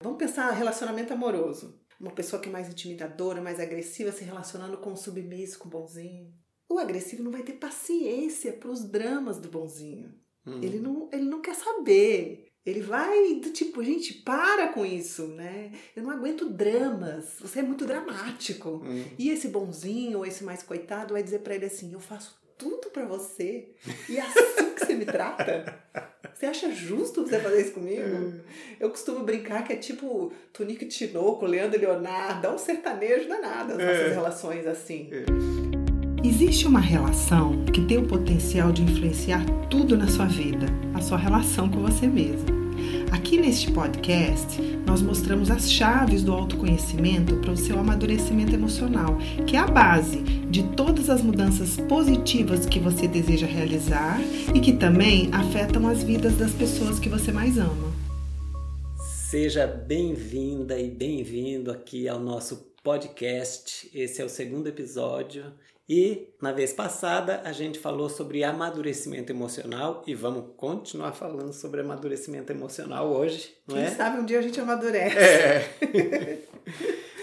Vamos pensar relacionamento amoroso. Uma pessoa que é mais intimidadora, mais agressiva, se relacionando com o submisso, com o bonzinho. O agressivo não vai ter paciência para os dramas do bonzinho. Hum. Ele, não, ele não quer saber. Ele vai do tipo, gente, para com isso, né? Eu não aguento dramas. Você é muito dramático. Hum. E esse bonzinho, ou esse mais coitado, vai dizer para ele assim: Eu faço tudo para você. E é assim que você me trata? Você acha justo você fazer isso comigo? Hum. Eu costumo brincar que é tipo Tunico Tinoco, Leandro Leonardo, dá um sertanejo danado as nossas é. relações assim. É. Existe uma relação que tem o potencial de influenciar tudo na sua vida, a sua relação com você mesmo. Aqui neste podcast, nós mostramos as chaves do autoconhecimento para o seu amadurecimento emocional, que é a base de todas as mudanças positivas que você deseja realizar e que também afetam as vidas das pessoas que você mais ama. Seja bem-vinda e bem-vindo aqui ao nosso podcast. Esse é o segundo episódio e na vez passada a gente falou sobre amadurecimento emocional e vamos continuar falando sobre amadurecimento emocional hoje, não Quem é? sabe um dia a gente amadurece. É.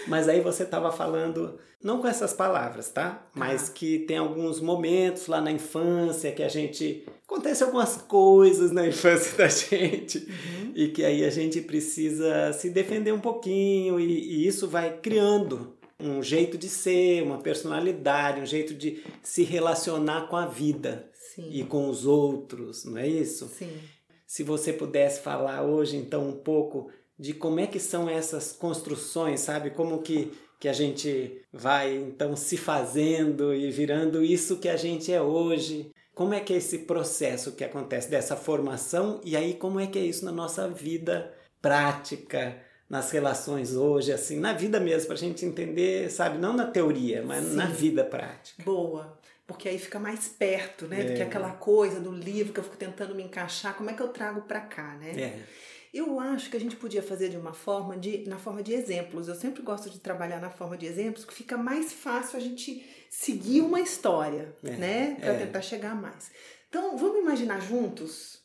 Mas aí você estava falando, não com essas palavras, tá? Mas ah. que tem alguns momentos lá na infância que a gente. Acontece algumas coisas na infância da gente uhum. e que aí a gente precisa se defender um pouquinho e, e isso vai criando um jeito de ser, uma personalidade, um jeito de se relacionar com a vida Sim. e com os outros, não é isso? Sim. Se você pudesse falar hoje, então, um pouco de como é que são essas construções, sabe? Como que, que a gente vai, então, se fazendo e virando isso que a gente é hoje. Como é que é esse processo que acontece dessa formação e aí como é que é isso na nossa vida prática, nas relações hoje, assim, na vida mesmo, para a gente entender, sabe, não na teoria, mas Sim. na vida prática. Boa. Porque aí fica mais perto, né? É. Do que é. aquela coisa do livro que eu fico tentando me encaixar, como é que eu trago para cá, né? É. Eu acho que a gente podia fazer de uma forma de na forma de exemplos. Eu sempre gosto de trabalhar na forma de exemplos, que fica mais fácil a gente seguir uma história, é. né, para é. tentar chegar mais. Então, vamos imaginar juntos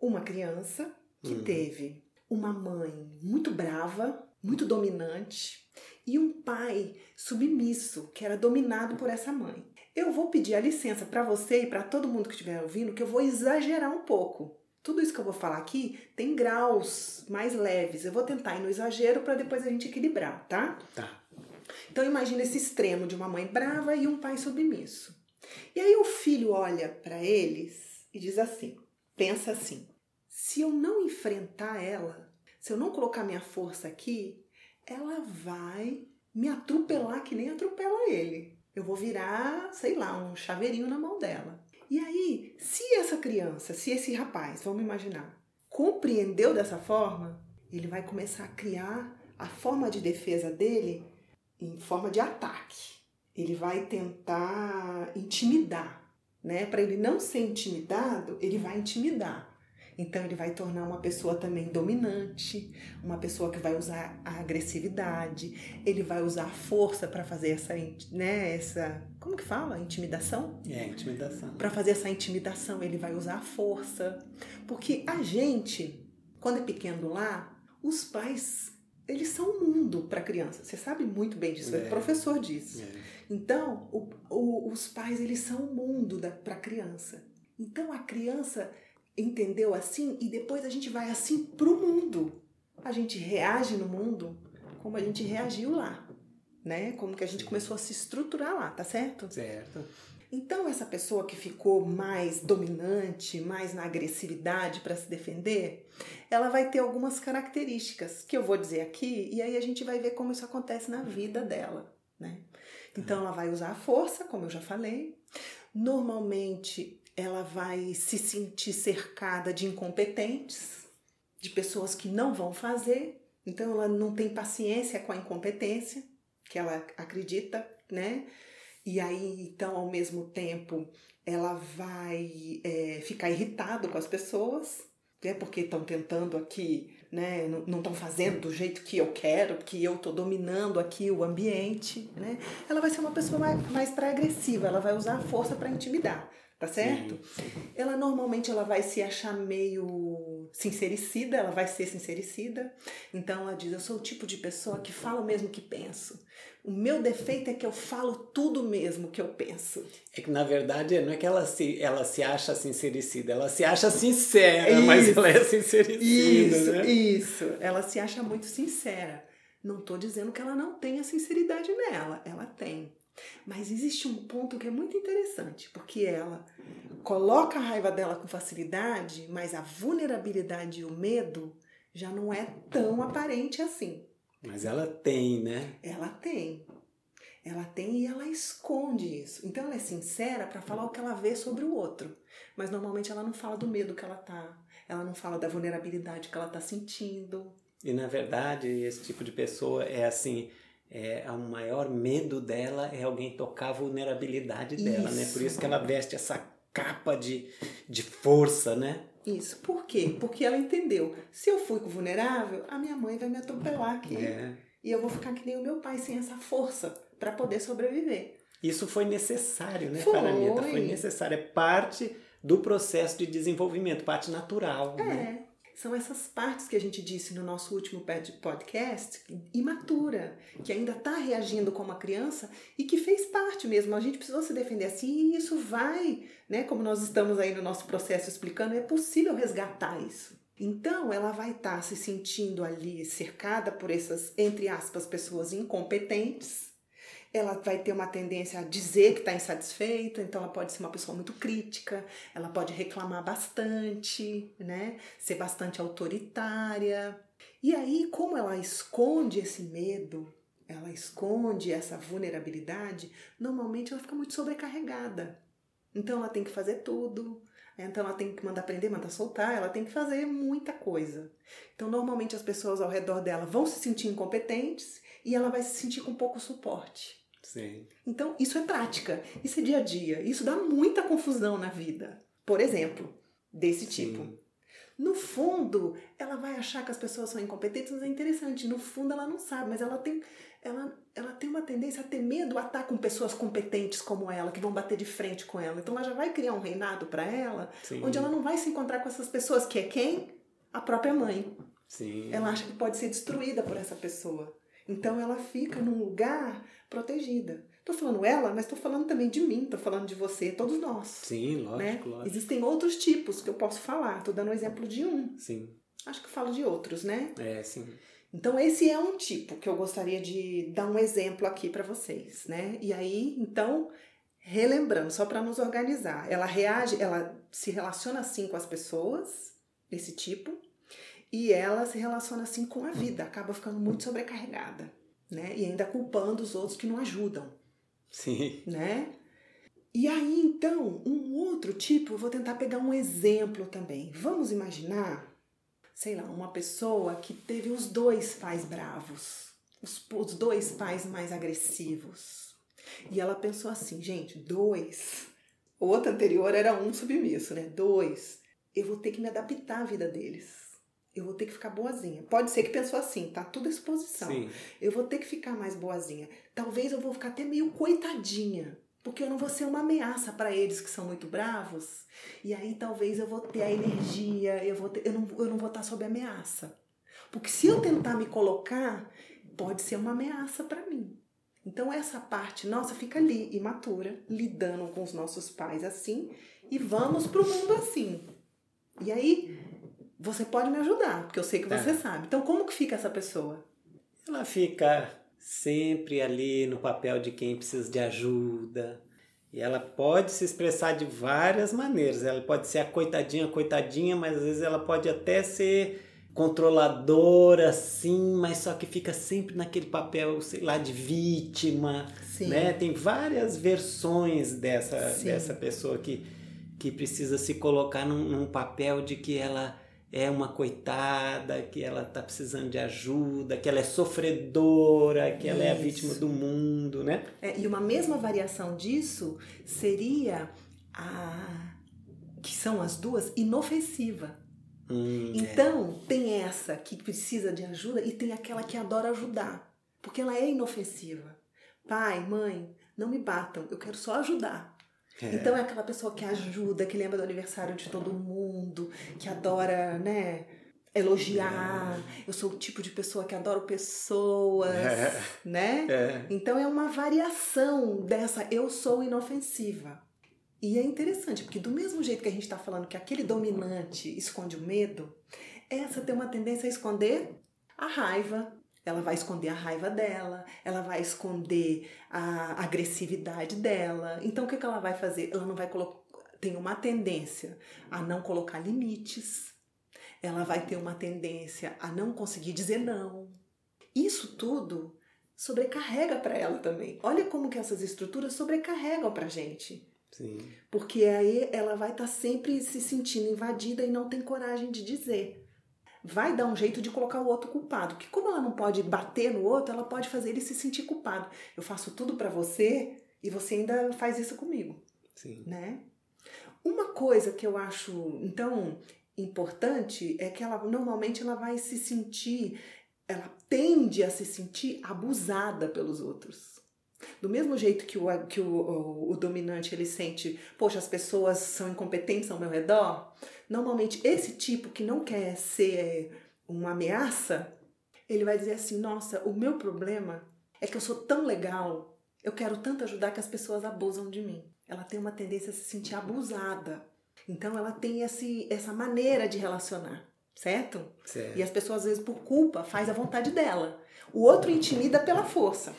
uma criança que hum. teve uma mãe muito brava, muito dominante e um pai submisso, que era dominado por essa mãe. Eu vou pedir a licença para você e para todo mundo que estiver ouvindo que eu vou exagerar um pouco. Tudo isso que eu vou falar aqui tem graus mais leves. Eu vou tentar ir no exagero para depois a gente equilibrar, tá? Tá. Então imagina esse extremo de uma mãe brava e um pai submisso. E aí o filho olha para eles e diz assim: pensa assim, se eu não enfrentar ela, se eu não colocar minha força aqui, ela vai me atropelar que nem atropela ele. Eu vou virar, sei lá, um chaveirinho na mão dela. E aí, se essa criança, se esse rapaz, vamos imaginar, compreendeu dessa forma, ele vai começar a criar a forma de defesa dele em forma de ataque. Ele vai tentar intimidar, né? Para ele não ser intimidado, ele vai intimidar. Então ele vai tornar uma pessoa também dominante, uma pessoa que vai usar a agressividade, ele vai usar a força para fazer essa, né, essa, como que fala? Intimidação? É, intimidação. Para fazer essa intimidação, ele vai usar a força. Porque a gente, quando é pequeno lá, os pais eles são um mundo para a criança. Você sabe muito bem disso, é, é professor disso. É. Então, o, o, os pais eles são um mundo para a criança. Então, a criança entendeu assim e depois a gente vai assim pro mundo. A gente reage no mundo como a gente reagiu lá, né? Como que a gente começou a se estruturar lá, tá certo? Certo. Então essa pessoa que ficou mais dominante, mais na agressividade para se defender, ela vai ter algumas características que eu vou dizer aqui e aí a gente vai ver como isso acontece na vida dela, né? Então ela vai usar a força, como eu já falei. Normalmente ela vai se sentir cercada de incompetentes, de pessoas que não vão fazer, então ela não tem paciência com a incompetência que ela acredita, né? E aí, então, ao mesmo tempo, ela vai é, ficar irritado com as pessoas, né? Porque estão tentando aqui, né? Não estão fazendo do jeito que eu quero, que eu estou dominando aqui o ambiente, né? Ela vai ser uma pessoa mais, mais agressiva, ela vai usar a força para intimidar tá certo? Sim. Ela normalmente ela vai se achar meio sincericida, ela vai ser sincericida. Então ela diz: Eu sou o tipo de pessoa que fala o mesmo que penso. O meu defeito é que eu falo tudo mesmo que eu penso. É que na verdade não é que ela se, ela se acha sincericida, ela se acha sincera, Isso. mas ela é sincericida. Isso, né? isso. Ela se acha muito sincera. Não estou dizendo que ela não tenha sinceridade nela, ela tem. Mas existe um ponto que é muito interessante, porque ela coloca a raiva dela com facilidade, mas a vulnerabilidade e o medo já não é tão aparente assim. Mas ela tem, né? Ela tem. Ela tem e ela esconde isso. Então ela é sincera para falar o que ela vê sobre o outro. Mas normalmente ela não fala do medo que ela tá. Ela não fala da vulnerabilidade que ela tá sentindo. E na verdade, esse tipo de pessoa é assim, é, o maior medo dela é alguém tocar a vulnerabilidade dela, né? Isso. Por isso que ela veste essa capa de, de força, né? Isso. Por quê? Porque ela entendeu. Se eu fui vulnerável, a minha mãe vai me atropelar aqui. É. E eu vou ficar que nem o meu pai, sem essa força para poder sobreviver. Isso foi necessário, né, Foi. Paramita? Foi necessário. É parte do processo de desenvolvimento, parte natural. Né? São essas partes que a gente disse no nosso último podcast, imatura, que ainda está reagindo como uma criança e que fez parte mesmo. A gente precisou se defender assim e isso vai, né? Como nós estamos aí no nosso processo explicando, é possível resgatar isso. Então, ela vai estar se sentindo ali cercada por essas, entre aspas, pessoas incompetentes. Ela vai ter uma tendência a dizer que está insatisfeita, então ela pode ser uma pessoa muito crítica, ela pode reclamar bastante, né? Ser bastante autoritária. E aí, como ela esconde esse medo, ela esconde essa vulnerabilidade, normalmente ela fica muito sobrecarregada. Então ela tem que fazer tudo, então ela tem que mandar prender, mandar soltar, ela tem que fazer muita coisa. Então normalmente as pessoas ao redor dela vão se sentir incompetentes e ela vai se sentir com pouco suporte. Sim. Então, isso é prática, isso é dia a dia, isso dá muita confusão na vida. Por exemplo, desse tipo. Sim. No fundo, ela vai achar que as pessoas são incompetentes, mas é interessante. No fundo, ela não sabe, mas ela tem, ela, ela tem uma tendência a ter medo a estar com pessoas competentes como ela, que vão bater de frente com ela. Então, ela já vai criar um reinado para ela, Sim. onde ela não vai se encontrar com essas pessoas, que é quem? A própria mãe. Sim. Ela acha que pode ser destruída por essa pessoa. Então ela fica num lugar protegida. Tô falando ela, mas tô falando também de mim, tô falando de você, todos nós. Sim, lógico, né? lógico. Existem outros tipos que eu posso falar. Tô dando um exemplo de um. Sim. Acho que falo de outros, né? É, sim. Então esse é um tipo que eu gostaria de dar um exemplo aqui para vocês, né? E aí, então, relembrando, só para nos organizar, ela reage, ela se relaciona assim com as pessoas, desse tipo, e ela se relaciona assim com a vida, acaba ficando muito sobrecarregada, né? E ainda culpando os outros que não ajudam, Sim. né? E aí, então, um outro tipo, eu vou tentar pegar um exemplo também. Vamos imaginar, sei lá, uma pessoa que teve os dois pais bravos, os, os dois pais mais agressivos. E ela pensou assim, gente, dois. O outro anterior era um submisso, né? Dois. Eu vou ter que me adaptar à vida deles. Eu vou ter que ficar boazinha. Pode ser que pensou assim, tá tudo à exposição. Sim. Eu vou ter que ficar mais boazinha. Talvez eu vou ficar até meio coitadinha, porque eu não vou ser uma ameaça para eles que são muito bravos. E aí talvez eu vou ter a energia, eu, vou ter, eu, não, eu não vou estar sob ameaça. Porque se eu tentar me colocar, pode ser uma ameaça para mim. Então essa parte nossa fica ali, imatura, lidando com os nossos pais assim, e vamos pro mundo assim. E aí você pode me ajudar, porque eu sei que Tá. você sabe. Então como que fica essa pessoa? Ela fica sempre ali no papel de quem precisa de ajuda. E ela pode se expressar de várias maneiras. Ela pode ser a coitadinha, coitadinha, mas às vezes ela pode até ser controladora, sim, mas só que fica sempre naquele papel, sei lá, de vítima, Sim. né? Tem várias versões dessa, Sim. dessa pessoa que, que precisa se colocar num, num papel de que ela é uma coitada, que ela tá precisando de ajuda, que ela é sofredora, que ela é a Isso. vítima do mundo, né? É, e uma mesma variação disso seria a que são as duas inofensiva. Hum, é. Então, tem essa que precisa de ajuda e tem aquela que adora ajudar, porque ela é inofensiva. Pai, mãe, não me batam, eu quero só ajudar. É. Então é aquela pessoa que ajuda, que lembra do aniversário de todo mundo, que adora, né? elogiar. É. Eu sou o tipo de pessoa que adoro pessoas, é. né? É. Então é uma variação dessa eu sou inofensiva. E é interessante, porque do mesmo jeito que a gente está falando que aquele dominante esconde o medo, essa tem uma tendência a esconder a raiva. Ela vai esconder a raiva dela, ela vai esconder a agressividade dela. Então o que, que ela vai fazer? Ela não vai colocar. Tem uma tendência a não colocar limites, ela vai ter uma tendência a não conseguir dizer não. Isso tudo sobrecarrega para ela também. Olha como que essas estruturas sobrecarregam para gente. Sim. Porque aí ela vai estar tá sempre se sentindo invadida e não tem coragem de dizer. Vai dar um jeito de colocar o outro culpado. Que como ela não pode bater no outro, ela pode fazer ele se sentir culpado. Eu faço tudo para você e você ainda faz isso comigo. Sim. Né? Uma coisa que eu acho, então, importante é que ela normalmente ela vai se sentir, ela tende a se sentir abusada pelos outros. Do mesmo jeito que o, que o, o, o, dominante ele sente, poxa, as pessoas são incompetentes ao meu redor, normalmente esse tipo que não quer ser uma ameaça, ele vai dizer assim: nossa, o meu problema é que eu sou tão legal, eu quero tanto ajudar que as pessoas abusam de mim. Ela tem uma tendência a se sentir abusada. Então ela tem esse, essa maneira de relacionar, certo? certo? E as pessoas, às vezes, por culpa, faz a vontade dela. O outro intimida pela força.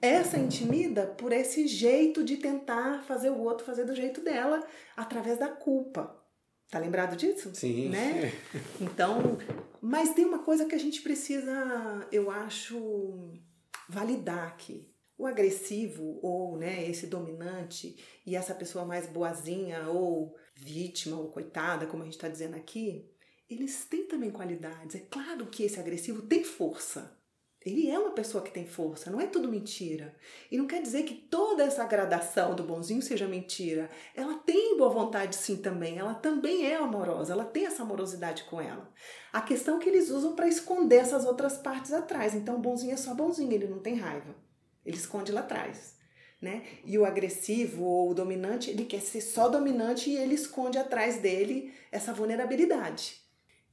Essa intimida por esse jeito de tentar fazer o outro fazer do jeito dela, através da culpa. Tá lembrado disso? Sim. Né? Então, mas tem uma coisa que a gente precisa, eu acho, validar aqui. O agressivo ou, né, esse dominante e essa pessoa mais boazinha ou vítima ou coitada, como a gente está dizendo aqui, eles têm também qualidades. É claro que esse agressivo tem força. Ele é uma pessoa que tem força, não é tudo mentira. E não quer dizer que toda essa gradação do bonzinho seja mentira. Ela tem boa vontade sim também, ela também é amorosa, ela tem essa amorosidade com ela. A questão é que eles usam para esconder essas outras partes atrás. Então o bonzinho é só bonzinho, ele não tem raiva. Ele esconde lá atrás né? E o agressivo ou o dominante, ele quer ser só dominante e ele esconde atrás dele essa vulnerabilidade.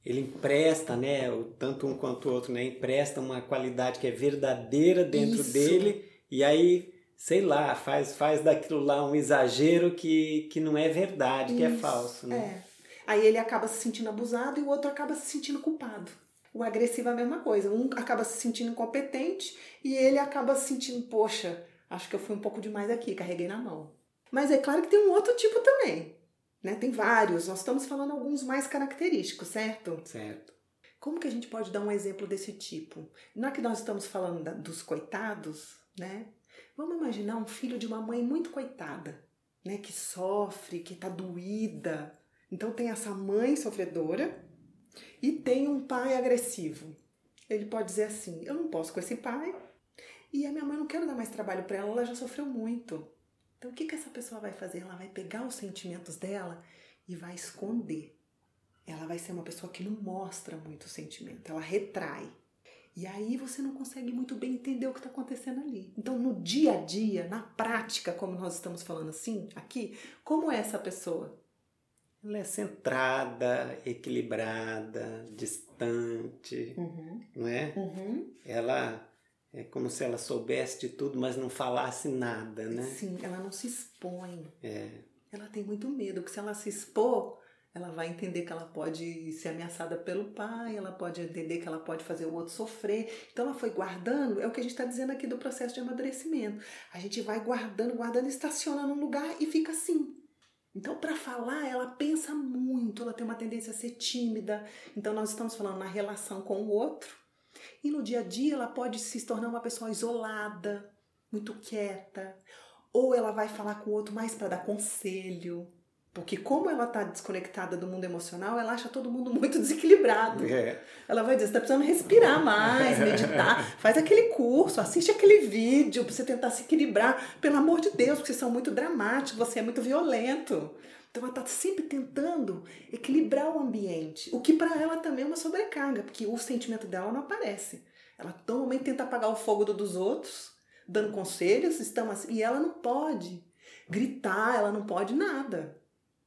Ele empresta, né, tanto um quanto o outro, né, empresta uma qualidade que é verdadeira dentro Isso. dele e aí, sei lá, faz faz daquilo lá um exagero que, que não é verdade, Isso. que é falso, né? É. Aí ele acaba se sentindo abusado e o outro acaba se sentindo culpado. O agressivo é a mesma coisa. Um acaba se sentindo incompetente e ele acaba se sentindo, poxa, Acho que eu fui um pouco demais aqui, carreguei na mão. Mas é claro que tem um outro tipo também. Né? Tem vários, nós estamos falando alguns mais característicos, certo? Certo. Como que a gente pode dar um exemplo desse tipo? Não é que nós estamos falando da, dos coitados, né? Vamos imaginar um filho de uma mãe muito coitada, né? Que sofre, que está doída. Então tem essa mãe sofredora e tem um pai agressivo. Ele pode dizer assim: eu não posso com esse pai, e a minha mãe não quero dar mais trabalho para ela, ela já sofreu muito. Então o que, que essa pessoa vai fazer? Ela vai pegar os sentimentos dela e vai esconder. Ela vai ser uma pessoa que não mostra muito sentimento, ela retrai. E aí você não consegue muito bem entender o que está acontecendo ali. Então, no dia a dia, na prática, como nós estamos falando assim, aqui, como é essa pessoa? Ela é centrada, equilibrada, distante, uhum. não é? Uhum. Ela é como se ela soubesse de tudo, mas não falasse nada, né? Sim, ela não se expõe. É. Ela tem muito medo, porque se ela se expor, ela vai entender que ela pode ser ameaçada pelo pai, ela pode entender que ela pode fazer o outro sofrer. Então ela foi guardando, é o que a gente está dizendo aqui do processo de amadurecimento. A gente vai guardando, guardando, estaciona num lugar e fica assim. Então, para falar, ela pensa muito, ela tem uma tendência a ser tímida. Então, nós estamos falando na relação com o outro, e no dia a dia ela pode se tornar uma pessoa isolada, muito quieta, ou ela vai falar com o outro mais para dar conselho. Porque como ela está desconectada do mundo emocional, ela acha todo mundo muito desequilibrado. É. Ela vai dizer, você está precisando respirar mais, meditar, faz aquele curso, assiste aquele vídeo para você tentar se equilibrar. Pelo amor de Deus, porque vocês são muito dramáticos, você é muito violento. Então ela está sempre tentando equilibrar o ambiente, o que para ela também é uma sobrecarga, porque o sentimento dela não aparece. Ela normalmente tenta apagar o fogo do dos outros, dando conselhos, estão assim, e ela não pode. gritar, ela não pode nada.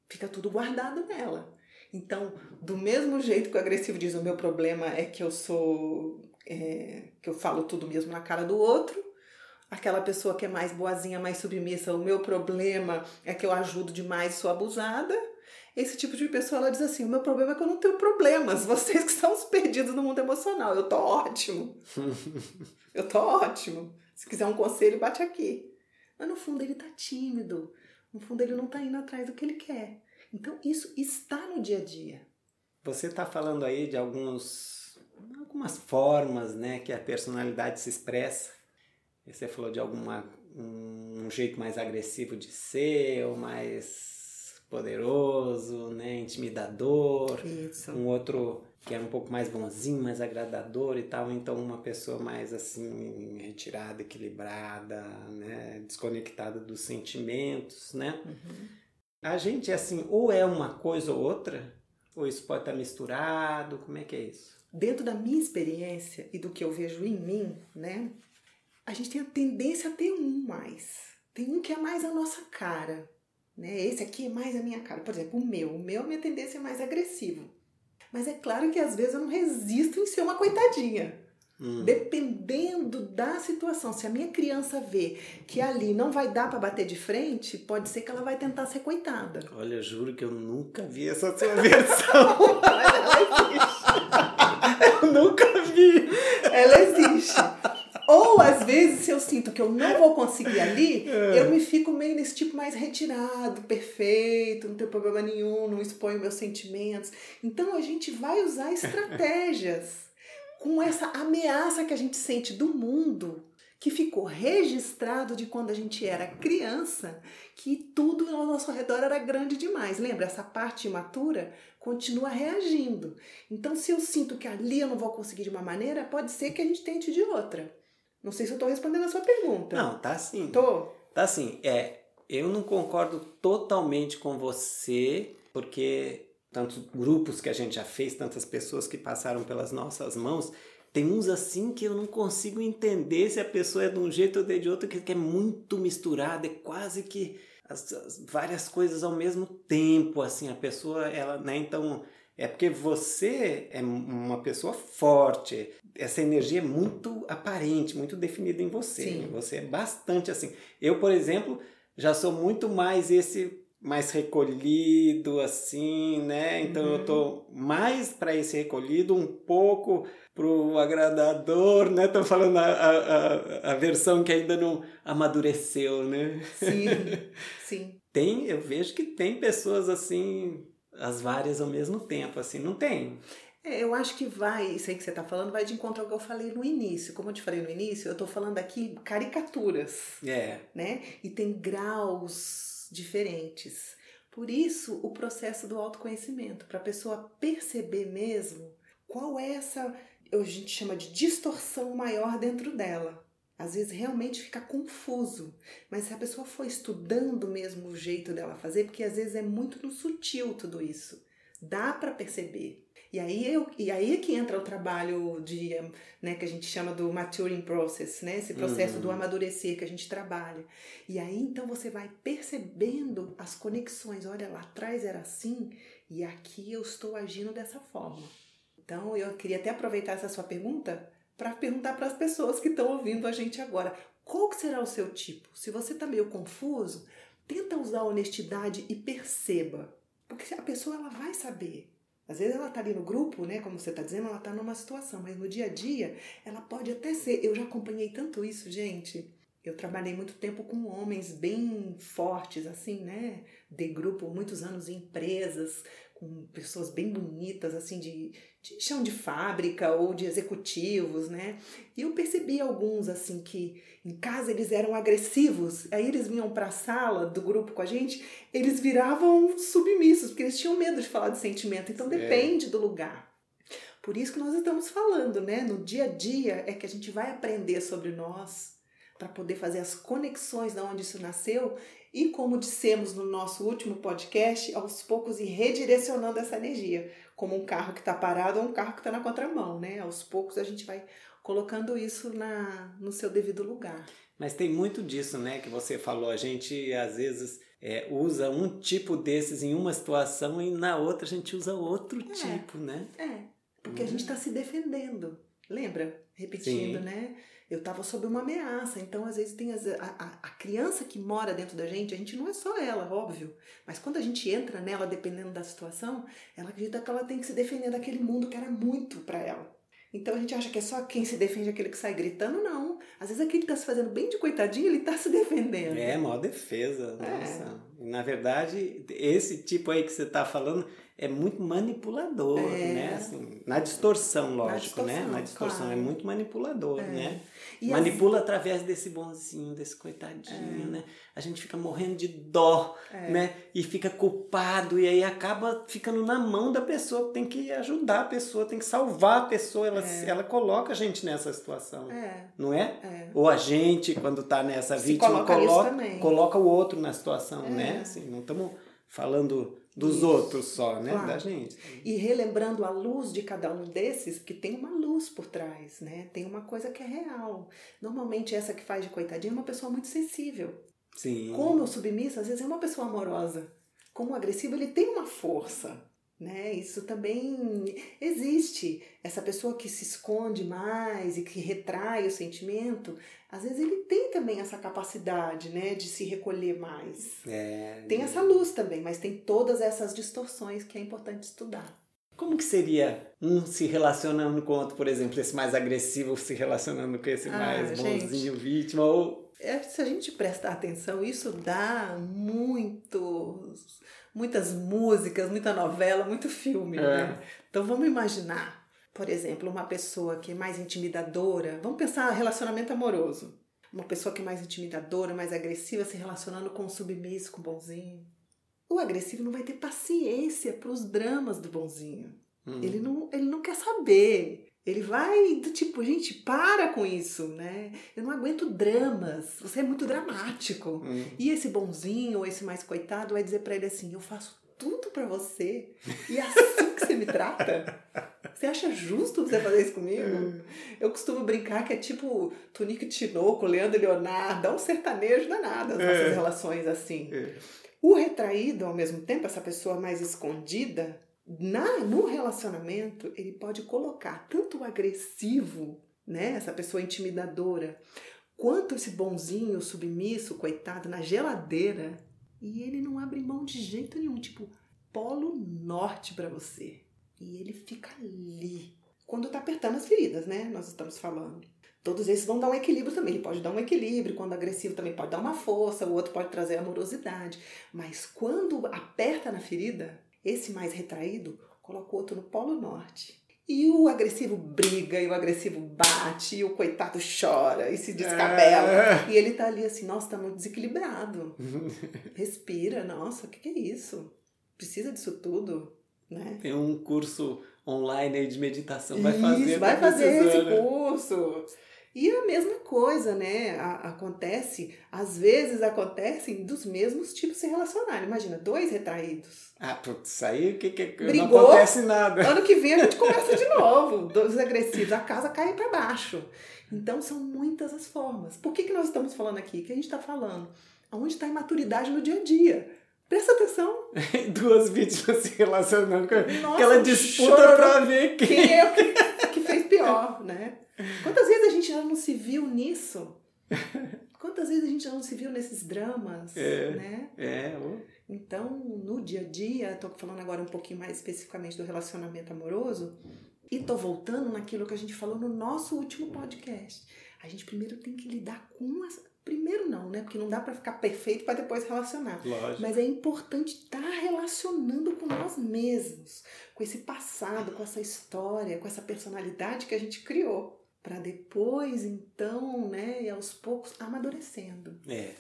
Fica tudo guardado nela. Então, do mesmo jeito que o agressivo diz, o meu problema é que eu sou. É, que eu falo tudo mesmo na cara do outro. Aquela pessoa que é mais boazinha, mais submissa, o meu problema é que eu ajudo demais sou abusada. Esse tipo de pessoa ela diz assim: o meu problema é que eu não tenho problemas, vocês que são os perdidos no mundo emocional. Eu tô ótimo. eu tô ótimo. Se quiser um conselho, bate aqui. Mas no fundo ele tá tímido. No fundo ele não tá indo atrás do que ele quer. Então isso está no dia a dia. Você está falando aí de alguns algumas formas, né, que a personalidade se expressa. Você falou de alguma um jeito mais agressivo de ser, ou mais poderoso, né, intimidador. Isso. Um outro que é um pouco mais bonzinho, mais agradador e tal, então uma pessoa mais assim retirada, equilibrada, né, desconectada dos sentimentos, né? Uhum. A gente assim, ou é uma coisa ou outra, ou isso pode estar misturado, como é que é isso? Dentro da minha experiência e do que eu vejo em mim, né? A gente tem a tendência a ter um mais. Tem um que é mais a nossa cara, né? Esse aqui é mais a minha cara. Por exemplo, o meu. O meu, a minha tendência é mais agressivo. Mas é claro que às vezes eu não resisto em ser uma coitadinha. Hum. Dependendo da situação, se a minha criança vê que ali não vai dar para bater de frente, pode ser que ela vai tentar ser coitada. Olha, eu juro que eu nunca vi essa sua versão. Ela existe. eu nunca vi. Ela existe. Às vezes, se eu sinto que eu não vou conseguir ali, É. eu me fico meio nesse tipo mais retirado, perfeito, não tem problema nenhum, não exponho meus sentimentos. Então a gente vai usar estratégias com essa ameaça que a gente sente do mundo, que ficou registrado de quando a gente era criança, que tudo ao nosso redor era grande demais. Lembra? Essa parte imatura continua reagindo. Então, se eu sinto que ali eu não vou conseguir de uma maneira, pode ser que a gente tente de outra. Não sei se eu estou respondendo a sua pergunta. Não, tá sim. Tô. Tá assim, é, eu não concordo totalmente com você, porque tantos grupos que a gente já fez, tantas pessoas que passaram pelas nossas mãos, tem uns assim que eu não consigo entender se a pessoa é de um jeito ou de outro, que que é muito misturado, é quase que as, as várias coisas ao mesmo tempo, assim, a pessoa, ela, né, então, é porque você é uma pessoa forte, essa energia é muito aparente, muito definida em você. Sim. Você é bastante assim. Eu, por exemplo, já sou muito mais esse mais recolhido assim, né? Então eu tô mais para esse recolhido, um pouco pro agradador, né? Tô falando a, a, a, a versão que ainda não amadureceu, né? Sim, sim. Tem, eu vejo que tem pessoas assim, as várias ao mesmo tempo, assim, não tem? É, eu acho que vai, isso aí que você está falando, vai de encontro ao que eu falei no início. Como eu te falei no início, eu estou falando aqui caricaturas, É, né? E tem graus diferentes. Por isso, o processo do autoconhecimento, para a pessoa perceber mesmo qual é essa, a gente chama de distorção maior dentro dela. Às vezes realmente fica confuso, mas se a pessoa for estudando mesmo o jeito dela fazer, porque às vezes é muito no sutil tudo isso, dá para perceber. E aí, eu, e aí é que entra o trabalho de, né, que a gente chama do maturing process, né? Esse processo Uhum. do amadurecer que a gente trabalha. E aí então você vai percebendo as conexões. Olha, lá atrás era assim e aqui eu estou agindo dessa forma. Então eu queria até aproveitar essa sua pergunta para perguntar para as pessoas que estão ouvindo a gente agora. Qual será o seu tipo? Se você está meio confuso, tenta usar a honestidade e perceba. Porque a pessoa ela vai saber. Às vezes ela tá ali no grupo, né? Como você tá dizendo, ela tá numa situação, mas no dia a dia ela pode até ser. Eu já acompanhei tanto isso, gente. Eu trabalhei muito tempo com homens bem fortes, assim, né? De grupo, muitos anos em empresas, com pessoas bem bonitas, assim, de, de chão de fábrica ou de executivos, né? E eu percebi alguns, assim, que em casa eles eram agressivos, aí eles vinham para a sala do grupo com a gente, eles viravam submissos, porque eles tinham medo de falar de sentimento. Então É. depende do lugar. Por isso que nós estamos falando, né? No dia a dia é que a gente vai aprender sobre nós para poder fazer as conexões de onde isso nasceu e como dissemos no nosso último podcast, aos poucos ir redirecionando essa energia, como um carro que está parado ou um carro que está na contramão, né? Aos poucos a gente vai colocando isso na, no seu devido lugar. Mas tem muito disso, né, que você falou. A gente às vezes é, usa um tipo desses em uma situação e na outra a gente usa outro É. tipo, né? É, porque a gente está se defendendo. Lembra? Repetindo, Sim. né? Eu estava sob uma ameaça, então às vezes tem as- a, a, criança que mora dentro da gente, a gente não é só ela, óbvio. Mas quando a gente entra nela, dependendo da situação, ela acredita que ela tem que se defender daquele mundo que era muito para ela. Então a gente acha que é só quem se defende aquele que sai gritando, não. Às vezes aquele que tá se fazendo bem de coitadinho, ele tá se defendendo. É, maior defesa. É. Nossa. Na verdade, esse tipo aí que você está falando é muito manipulador, É. né? Assim, na distorção, lógico, né? distorção, Na distorção claro. é muito manipulador, É. né? E Manipula através desse bonzinho, desse coitadinho, né? A gente fica morrendo de dó, É. né? E fica culpado e aí acaba ficando na mão da pessoa, tem que ajudar a pessoa, tem que salvar a pessoa, ela, ela coloca a gente nessa situação, É, não é? é. Ou a gente, quando tá nessa Se vítima, coloca coloca, coloca o outro na situação, É. né? Assim, não estamos falando dos Isso. outros só, né? Claro. Da gente. E relembrando a luz de cada um desses, porque tem uma luz por trás, né? Tem uma coisa que é real. Normalmente essa que faz de coitadinha é uma pessoa muito sensível. Sim. Como o submisso, às vezes é uma pessoa amorosa. Como o agressivo, ele tem uma força. Né? Isso também existe. Essa pessoa que se esconde mais e que retrai o sentimento, às vezes ele tem também essa capacidade né, de se recolher mais. É, Tem essa luz também, mas tem todas essas distorções que é importante estudar. Como que seria um se relacionando com o outro, por exemplo, esse mais agressivo se relacionando com esse Ah, mais gente. bonzinho vítima? Ou É, se a gente prestar atenção, isso dá muitos, muitas músicas, muita novela, muito filme. É. Né? Então vamos imaginar, por exemplo, uma pessoa que é mais intimidadora. Vamos pensar relacionamento amoroso. Uma pessoa que é mais intimidadora, mais agressiva, se relacionando com o submisso, com o bonzinho. O agressivo não vai ter paciência para os dramas do bonzinho. hum, Ele não, ele não quer saber. Ele vai do tipo, gente, para com isso, né? Eu não aguento dramas. Você é muito dramático. hum. E esse bonzinho ou esse mais coitado vai dizer pra ele assim: "Eu faço tudo pra você e é assim que você me trata? Você acha justo você fazer isso comigo?" Eu costumo brincar que é tipo Tunico e Tinoco, Leandro e Leonardo, é um sertanejo danado as nossas É. relações assim. É. O retraído, ao mesmo tempo, essa pessoa mais escondida, na, no relacionamento, ele pode colocar tanto o agressivo, né, essa pessoa intimidadora, quanto esse bonzinho, submisso, coitado, na geladeira, e ele não abre mão de jeito nenhum, tipo, polo norte pra você. E ele fica ali. Quando tá apertando as feridas, né? Nós estamos falando. Todos esses vão dar um equilíbrio também. Ele pode dar um equilíbrio, quando agressivo também pode dar uma força, o outro pode trazer amorosidade. Mas quando aperta na ferida, esse mais retraído coloca o outro no polo norte. E o agressivo briga, e o agressivo bate, e o coitado chora e se descabela. É. E ele tá ali assim, nossa, tá muito desequilibrado. Respira, nossa, o que, que é isso? Precisa disso tudo, né? Tem um curso online aí de meditação. Vai fazer, Isso, tá vai fazer esse curso. E a mesma coisa, né? A- acontece, às vezes acontecem dos mesmos tipos se relacionarem. Imagina, dois retraídos. Ah, putz, aí que, que não Brigou? acontece nada. Ano que vem a gente começa de novo. Dois agressivos, a casa cai para baixo. Então são muitas as formas. Por que, que nós estamos falando aqui? O que a gente está falando? Onde está a imaturidade no dia a dia? Presta atenção. Duas vítimas se relacionando com Nossa, aquela disputa pra ver quem. Quem é o que, né? Quantas vezes a gente já não se viu nisso? Quantas vezes a gente já não se viu nesses dramas, É. né? É. Então, no dia a dia, tô falando agora um pouquinho mais especificamente do relacionamento amoroso, e tô voltando naquilo que a gente falou no nosso último podcast. A gente primeiro tem que lidar com as primeiro não, né? Porque não dá pra ficar perfeito para depois relacionar. lógico. Mas é importante estar relacionando com nós mesmos, com esse passado, com essa história, com essa personalidade que a gente criou, para depois, então, né, e aos poucos amadurecendo. É.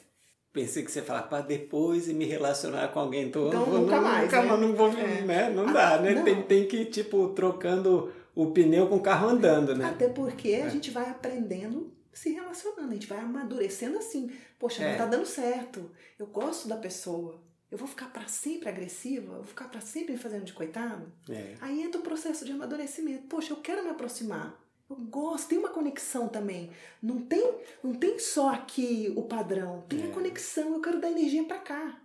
Pensei que você ia falar para depois e me relacionar com alguém. Então, Então, vou- nunca mais, Nunca né? não vou, É. né? Não Ah, dá, né? não. Tem, tem que ir, tipo, trocando o pneu com o carro andando, né? Até porque É. a gente vai aprendendo se relacionando, a gente vai amadurecendo assim. Poxa, É. não tá dando certo. Eu gosto da pessoa. Eu vou ficar para sempre agressiva? Eu vou ficar para sempre me fazendo de coitado? É. Aí entra o processo de amadurecimento. Poxa, eu quero me aproximar. Eu gosto, tem uma conexão também. Não tem, não tem só aqui o padrão, tem É. a conexão, eu quero dar energia para cá.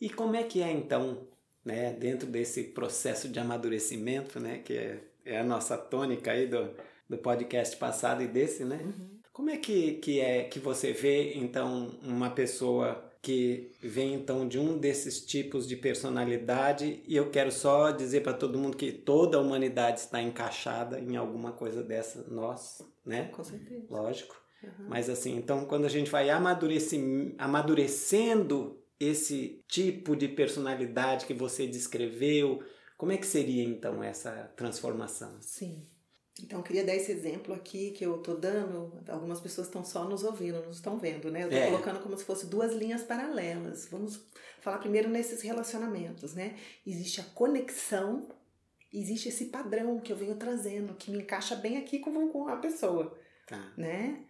E como é que é então, né, dentro desse processo de amadurecimento, né, que é, é a nossa tônica aí do, do podcast passado e desse, né? Como é que, que é que você vê então uma pessoa que vem então de um desses tipos de personalidade e eu quero só dizer para todo mundo que toda a humanidade está encaixada em alguma coisa dessa, nós, né? Com certeza. Lógico. Uhum. Mas assim, então quando a gente vai amadurecendo esse tipo de personalidade que você descreveu, como é que seria então essa transformação? Sim. Então, eu queria dar esse exemplo aqui que eu tô dando. Algumas pessoas estão só nos ouvindo, não estão vendo, né? Eu tô É. colocando como se fosse duas linhas paralelas. Vamos falar primeiro nesses relacionamentos, né? Existe a conexão, existe esse padrão que eu venho trazendo, que me encaixa bem aqui com, com a pessoa, Tá. né?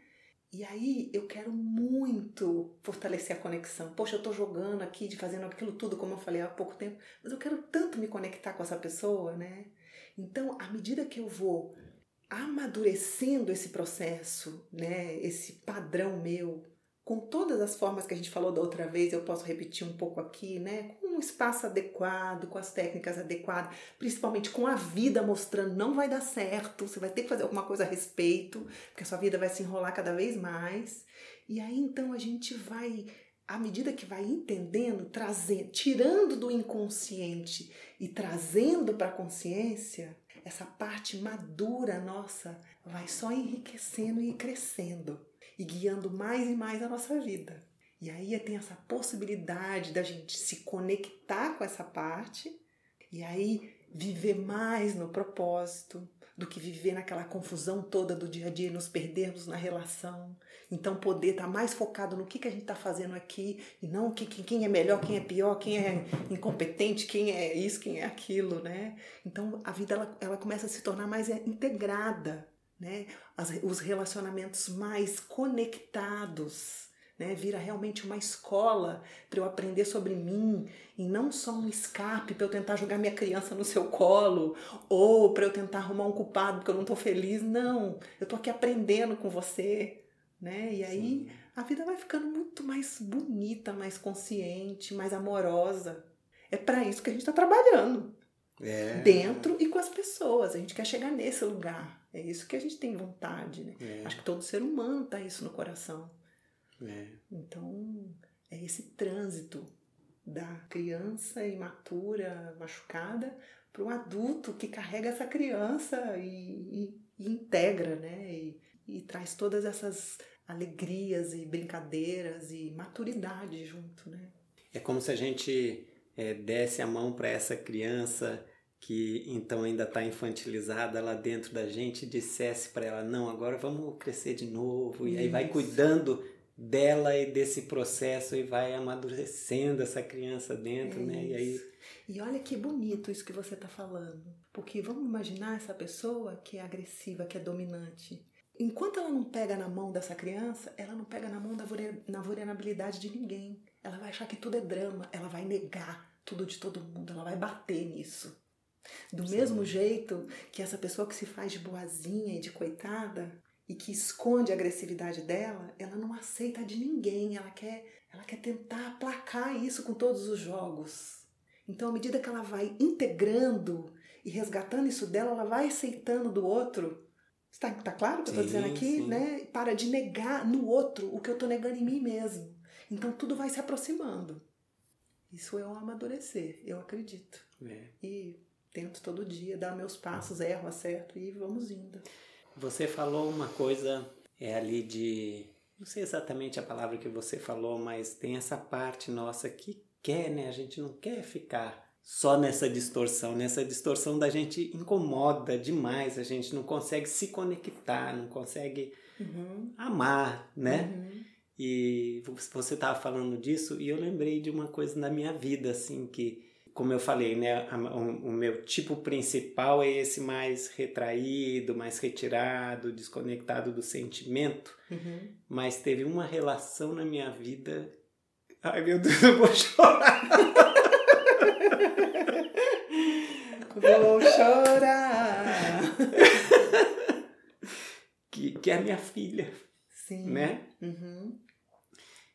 E aí eu quero muito fortalecer a conexão. Poxa, eu tô jogando aqui, de fazendo aquilo tudo, como eu falei há pouco tempo, mas eu quero tanto me conectar com essa pessoa, né? Então, à medida que eu vou amadurecendo esse processo, né, esse padrão meu, com todas as formas que a gente falou da outra vez, eu posso repetir um pouco aqui, né, com um espaço adequado, com as técnicas adequadas, principalmente com a vida mostrando não vai dar certo, você vai ter que fazer alguma coisa a respeito, porque a sua vida vai se enrolar cada vez mais. E aí então a gente vai à medida que vai entendendo, trazendo, tirando do inconsciente e trazendo para a consciência, essa parte madura nossa vai só enriquecendo e crescendo e guiando mais e mais a nossa vida. E aí tem essa possibilidade da gente se conectar com essa parte e aí viver mais no propósito do que viver naquela confusão toda do dia a dia nos perdermos na relação. Então poder estar mais focado no que, que a gente está fazendo aqui e não que- quem é melhor, quem é pior, quem é incompetente, quem é isso, quem é aquilo, né? Então a vida ela, ela começa a se tornar mais é, integrada, né? As- os relacionamentos mais conectados, né? Vira realmente uma escola para eu aprender sobre mim e não só um escape para eu tentar jogar minha criança no seu colo ou para eu tentar arrumar um culpado porque eu não estou feliz. Não, eu estou aqui aprendendo com você, né? E aí a vida vai ficando muito mais bonita, mais consciente, mais amorosa. É para isso que a gente está trabalhando É. dentro e com as pessoas. A gente quer chegar nesse lugar. É isso que a gente tem vontade, né? É, Acho que todo ser humano tá isso no coração. é. Então, é esse trânsito da criança imatura, machucada, para um adulto que carrega essa criança e, e- e integra, né? E, e traz todas essas alegrias e brincadeiras e maturidade junto, né? É como se a gente é, desse a mão para essa criança que então ainda está infantilizada lá dentro da gente e dissesse para ela: não, agora vamos crescer de novo. E aí vai Isso. cuidando dela e desse processo e vai amadurecendo essa criança dentro, É né? E aí. isso. E olha que bonito isso que você está falando. Porque vamos imaginar essa pessoa que é agressiva, que é dominante. Enquanto ela não pega na mão dessa criança, ela não pega na mão da na vulnerabilidade de ninguém. Ela vai achar que tudo é drama, ela vai negar tudo de todo mundo, ela vai bater nisso. Do Sim. mesmo jeito que essa pessoa que se faz de boazinha e de coitada e que esconde a agressividade dela, ela não aceita de ninguém, ela quer, ela quer tentar aplacar isso com todos os jogos. Então, à medida que ela vai integrando e resgatando isso dela, ela vai aceitando do outro. Está tá claro o que eu estou dizendo aqui? sim. Né? Para de negar no outro o que eu estou negando em mim mesmo. Então, tudo vai se aproximando. Isso é um amadurecer, eu acredito. é. E tento todo dia dar meus passos, erro, acerto e vamos indo. Você falou uma coisa é ali de não sei exatamente a palavra que você falou, mas tem essa parte nossa que quer, né? A gente não quer ficar só nessa distorção, nessa distorção da gente incomoda demais, a gente não consegue se conectar, não consegue Uhum. amar, né? Uhum. E você estava falando disso e eu lembrei de uma coisa na minha vida, assim, que, como eu falei, né, o meu tipo principal é esse mais retraído, mais retirado, desconectado do sentimento, Uhum. mas teve uma relação na minha vida. Ai meu Deus, eu vou chorar! Vou chorar. que, que é minha filha, Sim. né? Uhum.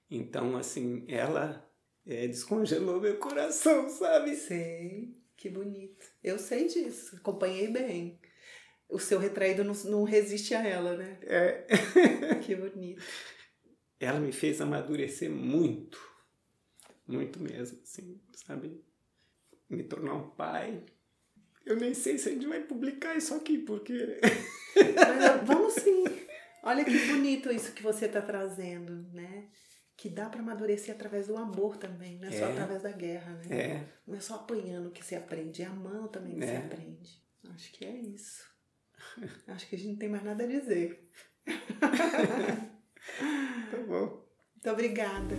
Então, assim, ela é, descongelou meu coração, sabe? Sei. Que bonito. Eu sei disso. Acompanhei bem. O seu retraído não, não resiste a ela, né? É. Que bonito. ela me fez amadurecer muito, muito mesmo, assim, sabe? Me tornar um pai. Eu nem sei se a gente vai publicar isso aqui, porque. Vamos sim. Olha que bonito isso que você está trazendo, né? Que dá para amadurecer através do amor também, não é, só É. através da guerra, né? É, Não é só apanhando que se aprende, é amando também que se É. aprende. Acho que é isso. Acho que a gente não tem mais nada a dizer. tá bom. Muito obrigada.